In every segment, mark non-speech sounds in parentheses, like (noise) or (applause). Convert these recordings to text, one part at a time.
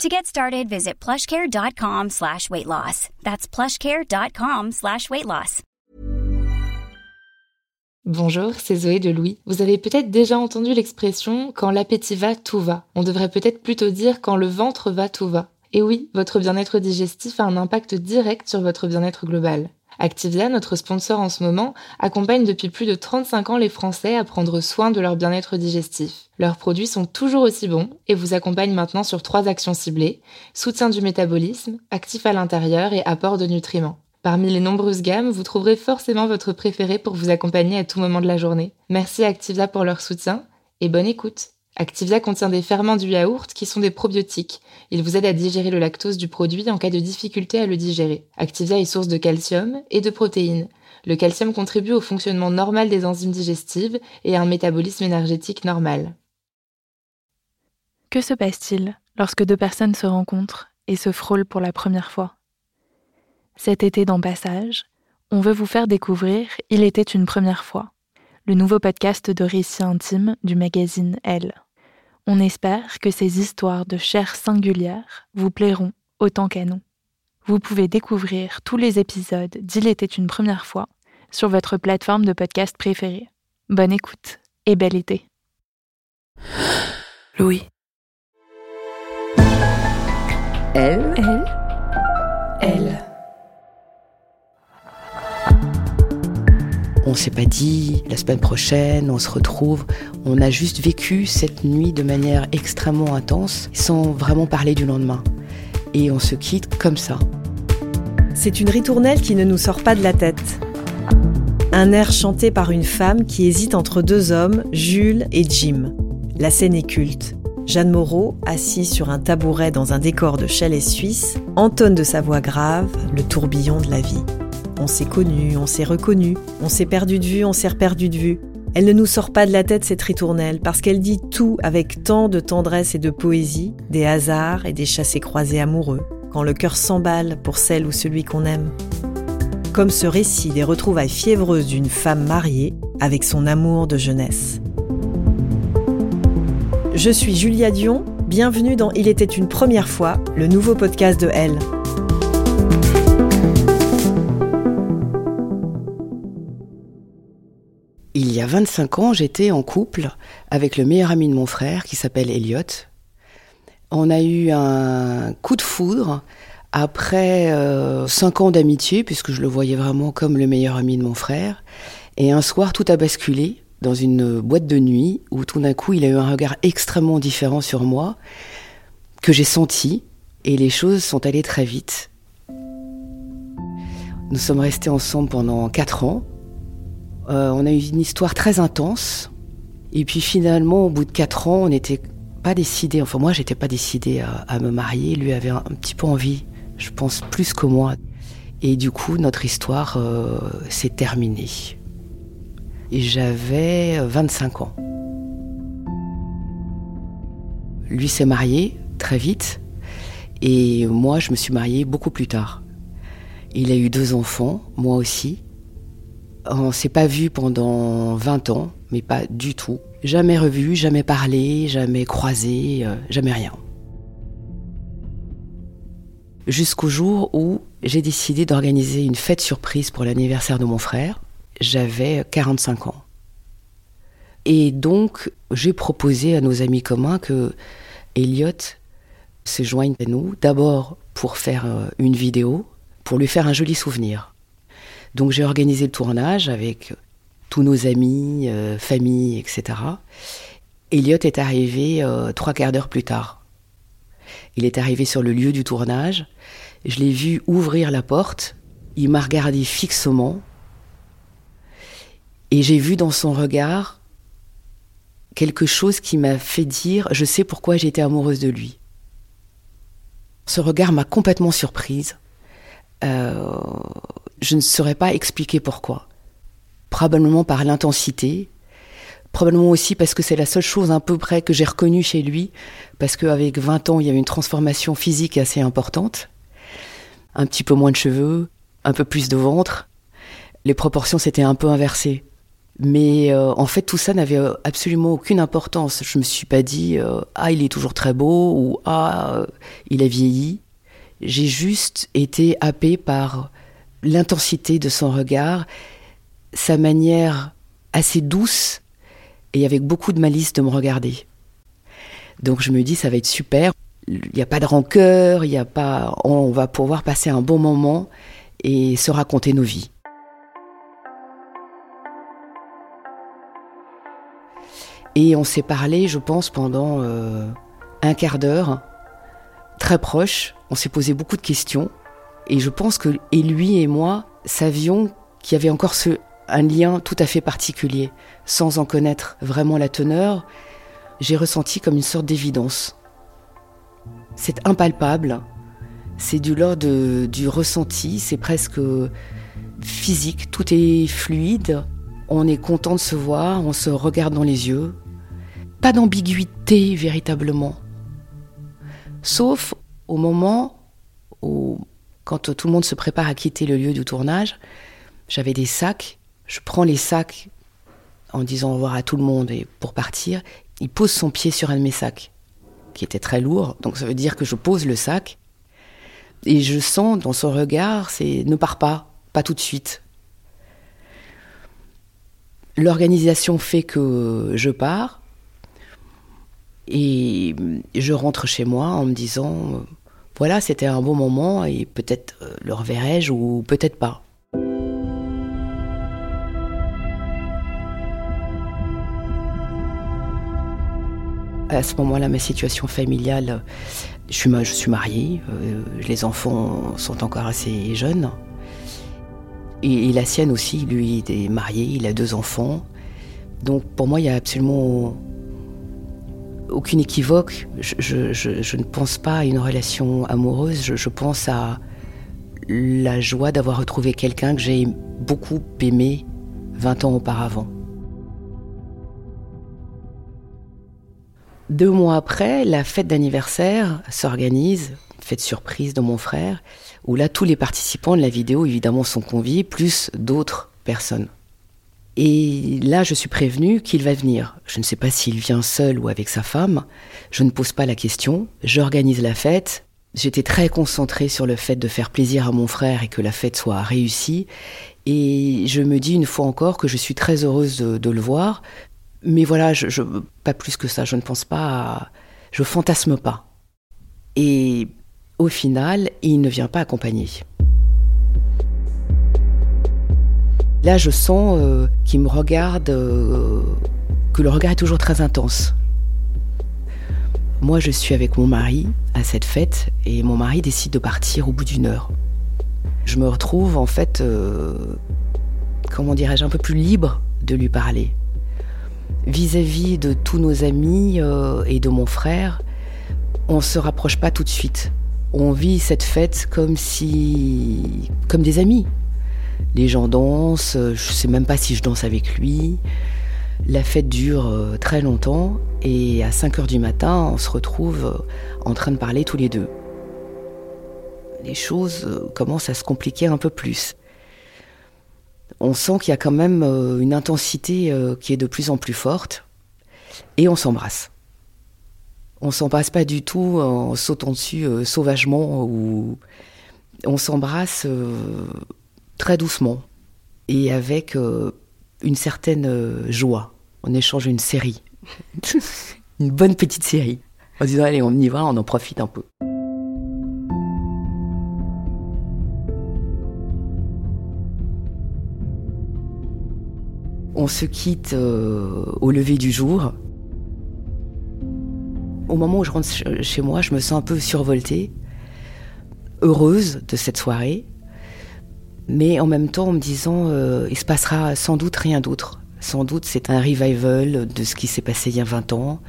To get started, visit plushcare.com slash weight loss. That's plushcare.com slash weight loss. Bonjour, c'est Zoé de Louis. Vous avez peut-être déjà entendu l'expression quand l'appétit va, tout va. On devrait peut-être plutôt dire quand le ventre va, tout va. Et oui, votre bien-être digestif a un impact direct sur votre bien-être global. Activia, notre sponsor en ce moment, accompagne depuis plus de 35 ans les Français à prendre soin de leur bien-être digestif. Leurs produits sont toujours aussi bons et vous accompagnent maintenant sur trois actions ciblées, soutien du métabolisme, actif à l'intérieur et apport de nutriments. Parmi les nombreuses gammes, vous trouverez forcément votre préféré pour vous accompagner à tout moment de la journée. Merci à pour leur soutien et bonne écoute. Activia contient des ferments du yaourt qui sont des probiotiques. Ils vous aident à digérer le lactose du produit en cas de difficulté à le digérer. Activia est source de calcium et de protéines. Le calcium contribue au fonctionnement normal des enzymes digestives et à un métabolisme énergétique normal. Que se passe-t-il lorsque deux personnes se rencontrent et se frôlent pour la première fois? Cet été dans Passage, on veut vous faire découvrir Il était une première fois, le nouveau podcast de récits intimes du magazine Elle. On espère que ces histoires de chair singulière vous plairont autant qu'à nous. Vous pouvez découvrir tous les épisodes d'Il était une première fois sur votre plateforme de podcast préférée. Bonne écoute et bel été. (gasps) Louis. Elle. Elle. Elle. On s'est pas dit la semaine prochaine, on se retrouve. On a juste vécu cette nuit de manière extrêmement intense, sans vraiment parler du lendemain. Et on se quitte comme ça. C'est une ritournelle qui ne nous sort pas de la tête. Un air chanté par une femme qui hésite entre deux hommes, Jules et Jim. La scène est culte. Jeanne Moreau, assise sur un tabouret dans un décor de chalet suisse, entonne de sa voix grave le tourbillon de la vie. On s'est connu, on s'est reconnu, on s'est perdu de vue, on s'est reperdu de vue. Elle ne nous sort pas de la tête cette ritournelle parce qu'elle dit tout avec tant de tendresse et de poésie, des hasards et des chassés-croisés amoureux, quand le cœur s'emballe pour celle ou celui qu'on aime. Comme ce récit des retrouvailles fiévreuses d'une femme mariée avec son amour de jeunesse. Je suis Julia Dion, bienvenue dans Il était une première fois, le nouveau podcast de Elle. 25 ans, j'étais en couple avec le meilleur ami de mon frère qui s'appelle Elliot. On a eu un coup de foudre après 5 ans d'amitié, puisque je le voyais vraiment comme le meilleur ami de mon frère. Et un soir, tout a basculé dans une boîte de nuit où tout d'un coup, il a eu un regard extrêmement différent sur moi, que j'ai senti, et les choses sont allées très vite. Nous sommes restés ensemble pendant 4 ans. Euh, on a eu une histoire très intense. Et puis finalement, au bout de 4 ans, on n'était pas décidé, enfin moi, j'étais pas décidée à, me marier. Lui avait un, petit peu envie, je pense, plus que moi. Et du coup, notre histoire euh, s'est terminée et j'avais 25 ans. Lui s'est marié très vite et moi je me suis mariée beaucoup plus tard. Il a eu deux enfants, moi aussi. On s'est pas vu pendant 20 ans, mais pas du tout. Jamais revu, jamais parlé, jamais croisé, euh, jamais rien. Jusqu'au jour où j'ai décidé d'organiser une fête surprise pour l'anniversaire de mon frère j'avais 45 ans. Et donc, j'ai proposé à nos amis communs que Elliot se joigne à nous, d'abord pour faire euh, une vidéo, pour lui faire un joli souvenir. Donc j'ai organisé le tournage avec tous nos amis, euh, famille, etc. Elliot est arrivé euh, trois quarts d'heure plus tard. Il est arrivé sur le lieu du tournage. Je l'ai vu ouvrir la porte. Il m'a regardé fixement. Et j'ai vu dans son regard quelque chose qui m'a fait dire je sais pourquoi j'étais amoureuse de lui. Ce regard m'a complètement surprise. Euh, Je ne saurais pas expliquer pourquoi. Probablement par l'intensité, probablement aussi parce que c'est la seule chose un peu près que j'ai reconnue chez lui, parce qu'avec 20 ans, il y avait une transformation physique assez importante. Un petit peu moins de cheveux, un peu plus de ventre. Les proportions s'étaient un peu inversées. Mais euh, en fait, tout ça n'avait euh, absolument aucune importance. Je me suis pas dit euh, ah il est toujours très beau ou ah il a vieilli. J'ai juste été happée par l'intensité de son regard, sa manière assez douce et avec beaucoup de malice de me regarder. Donc je me dis ça va être super. Il n'y a pas de rancœur, il y a pas, on va pouvoir passer un bon moment et se raconter nos vies. Et on s'est parlé, je pense, pendant euh, un quart d'heure, très proche. On s'est posé beaucoup de questions. Et je pense que et lui et moi savions qu'il y avait encore un lien tout à fait particulier. Sans en connaître vraiment la teneur, j'ai ressenti comme une sorte d'évidence. C'est impalpable, c'est du l'ordre du ressenti, c'est presque physique, tout est fluide. On est content de se voir, on se regarde dans les yeux, pas d'ambiguïté véritablement. Sauf au moment où, quand tout le monde se prépare à quitter le lieu du tournage, j'avais des sacs. Je prends les sacs en disant au revoir à tout le monde et pour partir. Il pose son pied sur un de mes sacs, qui était très lourd. Donc ça veut dire que je pose le sac et je sens dans son regard, c'est ne pars pas, pas tout de suite. L'organisation fait que je pars. Et je rentre chez moi en me disant, euh, voilà, c'était un bon moment et peut-être euh, le reverrai-je ou peut-être pas. À ce moment-là, ma situation familiale, je suis, mariée, euh, les enfants sont encore assez jeunes. Et la sienne aussi, lui, il est marié, il a deux enfants. Donc pour moi, il y a absolument aucune équivoque. Je, ne pense pas à une relation amoureuse. Je, pense à la joie d'avoir retrouvé quelqu'un que j'ai beaucoup aimé 20 ans auparavant. Deux mois après, la fête d'anniversaire s'organise, fête surprise de mon frère, où là tous les participants de la vidéo évidemment sont conviés, plus d'autres personnes. Et là, je suis prévenue qu'il va venir. Je ne sais pas s'il vient seul ou avec sa femme. Je ne pose pas la question. J'organise la fête. J'étais très concentrée sur le fait de faire plaisir à mon frère et que la fête soit réussie. Et je me dis une fois encore que je suis très heureuse de, le voir. Mais voilà, je, pas plus que ça. Je ne pense pas à, Je fantasme pas. Et au final, il ne vient pas accompagner. Là, je sens euh, qu'il me regarde, euh, que le regard est toujours très intense. Moi, je suis avec mon mari à cette fête et mon mari décide de partir au bout d'une heure. Je me retrouve en fait, euh, comment dirais-je, un peu plus libre de lui parler. Vis-à-vis de tous nos amis et de mon frère, on ne se rapproche pas tout de suite. On vit cette fête comme si, comme des amis, les gens dansent, je sais même pas si je danse avec lui. La fête dure euh, très longtemps et à 5 heures du matin, on se retrouve euh, en train de parler tous les deux. Les choses euh, commencent à se compliquer un peu plus. On sent qu'il y a quand même une intensité qui est de plus en plus forte et on s'embrasse. On s'embrasse pas du tout en sautant dessus sauvagement ou on s'embrasse très doucement et avec euh, une certaine euh, joie. On échange une série, (laughs) une bonne petite série, en disant allez, on y va, on en profite un peu. On se quitte euh, au lever du jour. Au moment où je rentre chez moi, je me sens un peu survoltée, heureuse de cette soirée, mais en même temps en me disant euh, il se passera sans doute rien d'autre. Sans doute c'est un revival de ce qui s'est passé il y a 20 ans.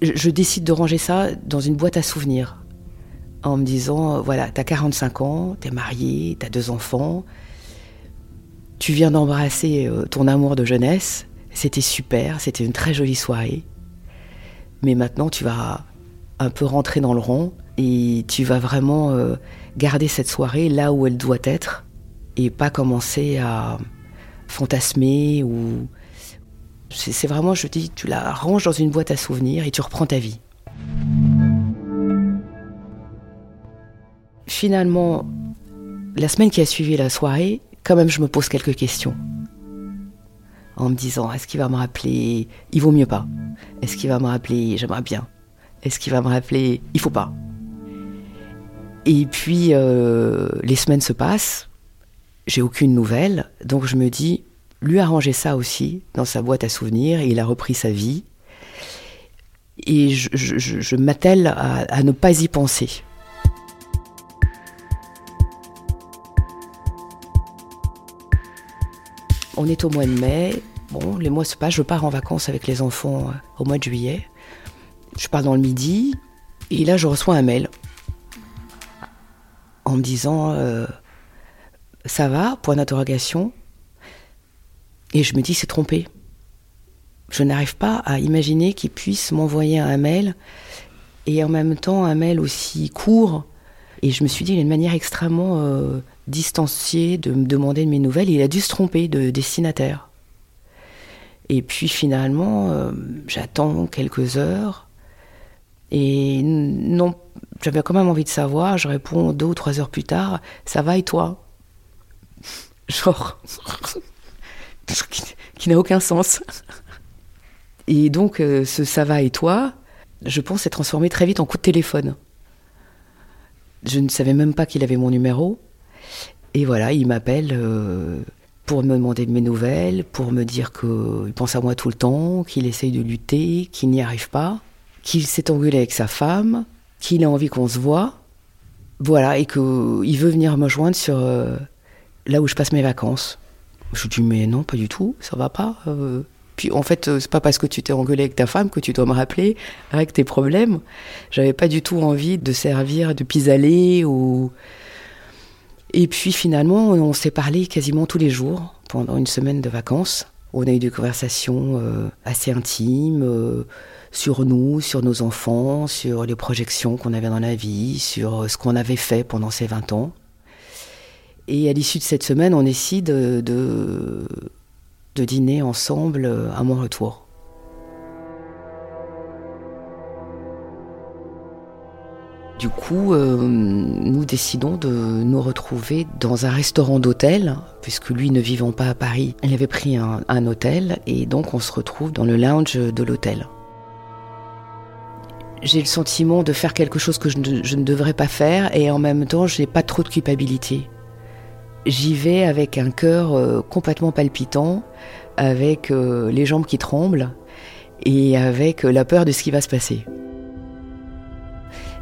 Je décide de ranger ça dans une boîte à souvenirs. en me disant, voilà, t'as 45 ans, t'es marié, t'as deux enfants, tu viens d'embrasser euh, ton amour de jeunesse, c'était super, c'était une très jolie soirée. Mais maintenant, tu vas un peu rentrer dans le rond et tu vas vraiment euh, garder cette soirée là où elle doit être et pas commencer à fantasmer ou c'est vraiment je dis tu la ranges dans une boîte à souvenirs et tu reprends ta vie. Finalement, la semaine qui a suivi la soirée, quand même je me pose quelques questions en me disant est-ce qu'il va me rappeler Il vaut mieux pas. Est-ce qu'il va me rappeler J'aimerais bien. Est-ce qu'il va me rappeler Il faut pas. Et puis euh, les semaines se passent, j'ai aucune nouvelle, donc je me dis lui a rangé ça aussi dans sa boîte à souvenirs, il a repris sa vie. Et je, m'attelle à ne pas y penser. On est au mois de mai. Bon, les mois se passent. Je pars en vacances avec les enfants euh, au mois de juillet. Je pars dans le midi. Et là, je reçois un mail en me disant euh, Ça va Point d'interrogation. Et je me dis C'est trompé. Je n'arrive pas à imaginer qu'il puisse m'envoyer un mail et en même temps un mail aussi court. Et je me suis dit, il a une manière extrêmement euh, distancié de me demander de mes nouvelles. Il a dû se tromper de destinataire. Et puis finalement, euh, j'attends quelques heures. Et non, j'avais quand même envie de savoir. Je réponds deux ou trois heures plus tard Ça va et toi? Genre. (laughs) qui, n'a aucun sens. Et donc, euh, ce ça va et toi, je pense, s'est transformé très vite en coup de téléphone. Je ne savais même pas qu'il avait mon numéro. Et voilà, il m'appelle euh, pour me demander de mes nouvelles, pour me dire qu'il pense à moi tout le temps, qu'il essaye de lutter, qu'il n'y arrive pas, qu'il s'est engueulé avec sa femme, qu'il a envie qu'on se voit. Voilà, et qu'il veut venir me joindre sur euh, là où je passe mes vacances. Je lui dis, mais non, pas du tout, ça va pas. Euh. Puis en fait, c'est pas parce que tu t'es engueulé avec ta femme que tu dois me rappeler avec tes problèmes. J'avais pas du tout envie de servir de pis-aller ou. Et puis finalement, on s'est parlé quasiment tous les jours pendant une semaine de vacances. On a eu des conversations euh, assez intimes euh, sur nous, sur nos enfants, sur les projections qu'on avait dans la vie, sur euh, ce qu'on avait fait pendant ces 20 ans. Et à l'issue de cette semaine, on décide de, de dîner ensemble à mon retour. Du coup, euh, nous décidons de nous retrouver dans un restaurant d'hôtel, puisque lui ne vivant pas à Paris, il avait pris un, hôtel, et donc on se retrouve dans le lounge de l'hôtel. J'ai le sentiment de faire quelque chose que je ne, devrais pas faire, et en même temps, je n'ai pas trop de culpabilité. J'y vais avec un cœur euh, complètement palpitant, avec euh, les jambes qui tremblent, et avec la peur de ce qui va se passer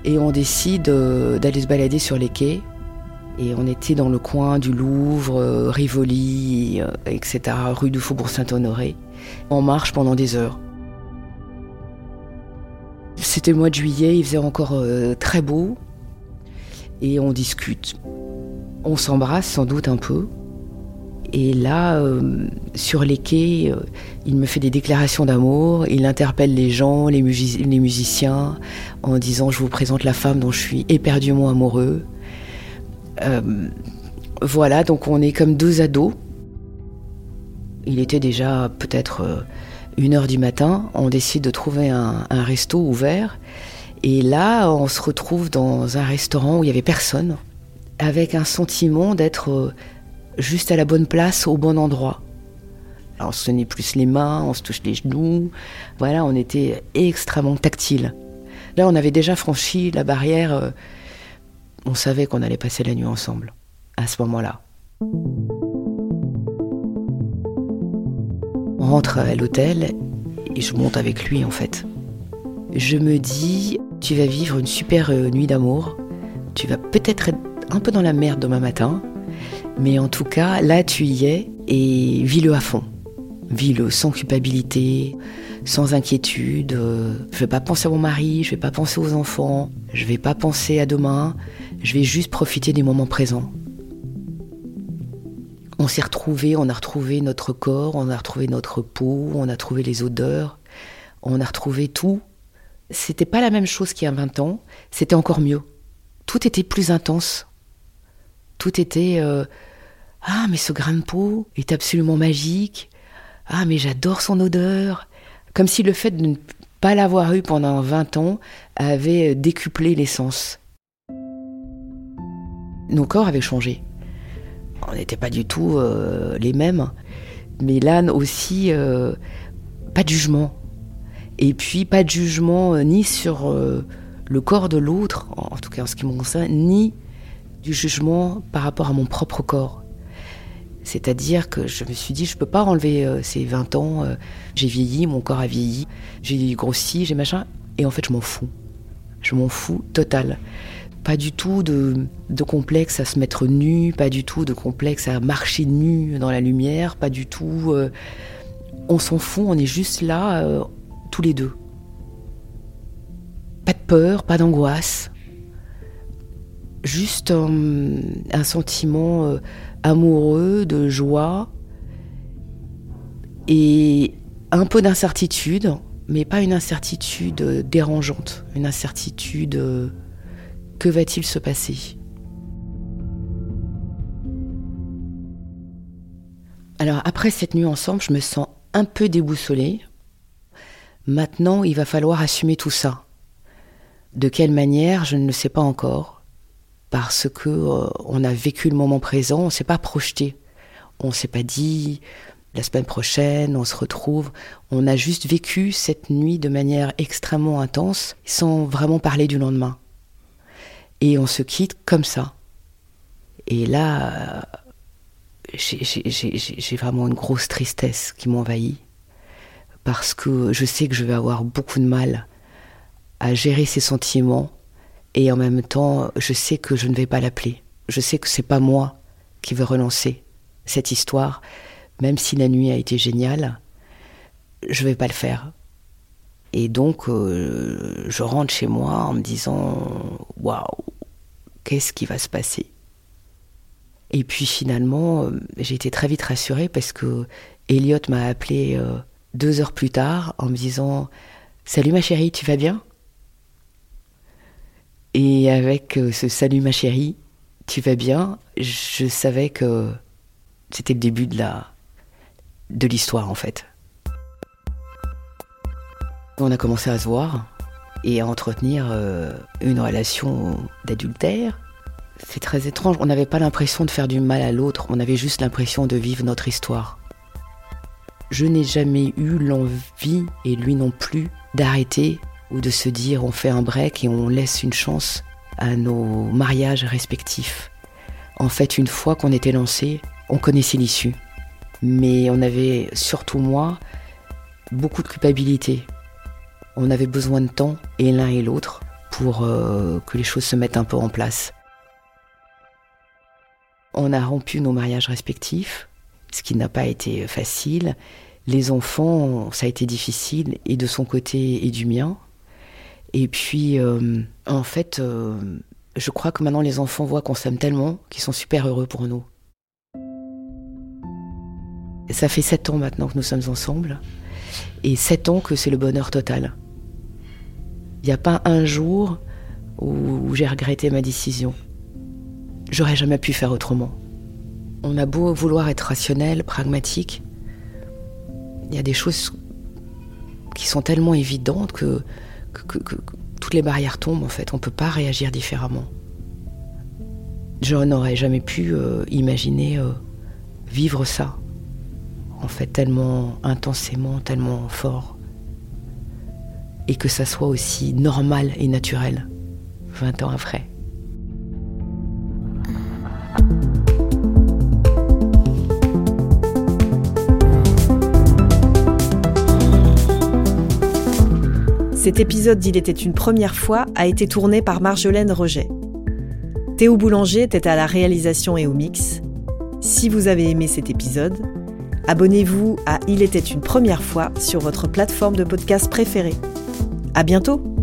et on décide euh, d'aller se balader sur les quais. Et on était dans le coin du Louvre, euh, Rivoli, euh, etc., rue du Faubourg Saint-Honoré. On marche pendant des heures. C'était le mois de juillet, il faisait encore très beau. Et on discute. On s'embrasse sans doute un peu. Et là, euh, sur les quais, euh, il me fait des déclarations d'amour, il interpelle les gens, les, musiciens, en disant je vous présente la femme dont je suis éperdument amoureux. Euh, voilà, donc on est comme deux ados. Il était déjà peut-être une heure du matin, on décide de trouver un, resto ouvert. Et là, on se retrouve dans un restaurant où il n'y avait personne, avec un sentiment d'être juste à la bonne place, au bon endroit. Alors, on se tenait plus les mains, on se touche les genoux. Voilà, on était extrêmement tactile. Là, on avait déjà franchi la barrière. Euh, on savait qu'on allait passer la nuit ensemble, à ce moment-là. Rentre à l'hôtel et je monte avec lui, en fait. Je me dis, tu vas vivre une super euh, nuit d'amour. Tu vas peut-être être un peu dans la merde demain matin, mais en tout cas, là, tu y es et vis-le à fond. Ville sans culpabilité, sans inquiétude. Euh, je vais pas penser à mon mari, je vais pas penser aux enfants, je vais pas penser à demain. Je vais juste profiter du moment présent. On s'est retrouvé, on a retrouvé notre corps, on a retrouvé notre peau, on a trouvé les odeurs, on a retrouvé tout. C'était pas la même chose qu'il y a 20 ans, c'était encore mieux. Tout était plus intense. Tout était euh, ah mais ce grain de peau est absolument magique. Ah mais j'adore son odeur. Comme si le fait de ne pas l'avoir eu pendant 20 ans avait décuplé l'essence. Nos corps avaient changé. On n'était pas du tout euh, les mêmes. Mais là aussi, euh, pas de jugement. Et puis pas de jugement euh, ni sur le corps de l'autre, en tout cas en ce qui me concerne, ni du jugement par rapport à mon propre corps. C'est-à-dire que je me suis dit, je peux pas enlever ces 20 ans, j'ai vieilli, mon corps a vieilli, j'ai grossi, j'ai machin, et en fait je m'en fous. Je m'en fous total. Pas du tout de, complexe à se mettre nu, pas du tout de complexe à marcher nu dans la lumière, pas du tout. Euh, on s'en fout, on est juste là, euh, tous les deux. Pas de peur, pas d'angoisse. Juste un, sentiment euh, amoureux, de joie et un peu d'incertitude, mais pas une incertitude dérangeante, une incertitude que va-t-il se passer? Alors après cette nuit ensemble, je me sens un peu déboussolée. Maintenant, il va falloir assumer tout ça. De quelle manière, je ne le sais pas encore, parce que euh, on a vécu le moment présent, on ne s'est pas projeté, on ne s'est pas dit la semaine prochaine, on se retrouve. On a juste vécu cette nuit de manière extrêmement intense, sans vraiment parler du lendemain. Et on se quitte comme ça. Et là, j'ai vraiment une grosse tristesse qui m'envahit. Parce que je sais que je vais avoir beaucoup de mal à gérer ces sentiments. Et en même temps, je sais que je ne vais pas l'appeler. Je sais que c'est pas moi qui vais relancer cette histoire. Même si la nuit a été géniale, je vais pas le faire. Et donc, euh, je rentre chez moi en me disant Waouh, qu'est-ce qui va se passer? Et puis finalement, euh, j'ai été très vite rassurée parce que Elliot m'a appelé euh, deux heures plus tard en me disant Salut ma chérie, tu vas bien? Et avec ce Salut ma chérie, tu vas bien, je savais que c'était le début de la de l'histoire en fait. On a commencé à se voir et à entretenir euh, une relation d'adultère. C'est très étrange, on n'avait pas l'impression de faire du mal à l'autre, on avait juste l'impression de vivre notre histoire. Je n'ai jamais eu l'envie, et lui non plus, d'arrêter ou de se dire on fait un break et on laisse une chance à nos mariages respectifs. En fait, une fois qu'on était lancé, on connaissait l'issue. Mais on avait, surtout moi, beaucoup de culpabilité on avait besoin de temps, et l'un et l'autre, pour euh, que les choses se mettent un peu en place. On a rompu nos mariages respectifs, ce qui n'a pas été facile. Les enfants, ça a été difficile, et de son côté et du mien. Et puis, euh, en fait, euh, je crois que maintenant les enfants voient qu'on s'aime tellement qu'ils sont super heureux pour nous. Ça fait sept ans maintenant que nous sommes ensemble, et sept ans que c'est le bonheur total. Il n'y a pas un jour où j'ai regretté ma décision. J'aurais jamais pu faire autrement. On a beau vouloir être rationnel, pragmatique, il y a des choses qui sont tellement évidentes que, toutes les barrières tombent en fait. On ne peut pas réagir différemment. Je n'aurais jamais pu euh, imaginer euh, vivre ça, en fait, tellement intensément, tellement fort et que ça soit aussi normal et naturel 20 ans après. Cet épisode d'Il était une première fois a été tourné par Marjolaine Roget. Théo Boulanger était à la réalisation et au mix. Si vous avez aimé cet épisode, Abonnez-vous à Il était une première fois sur votre plateforme de podcast préférée. À bientôt!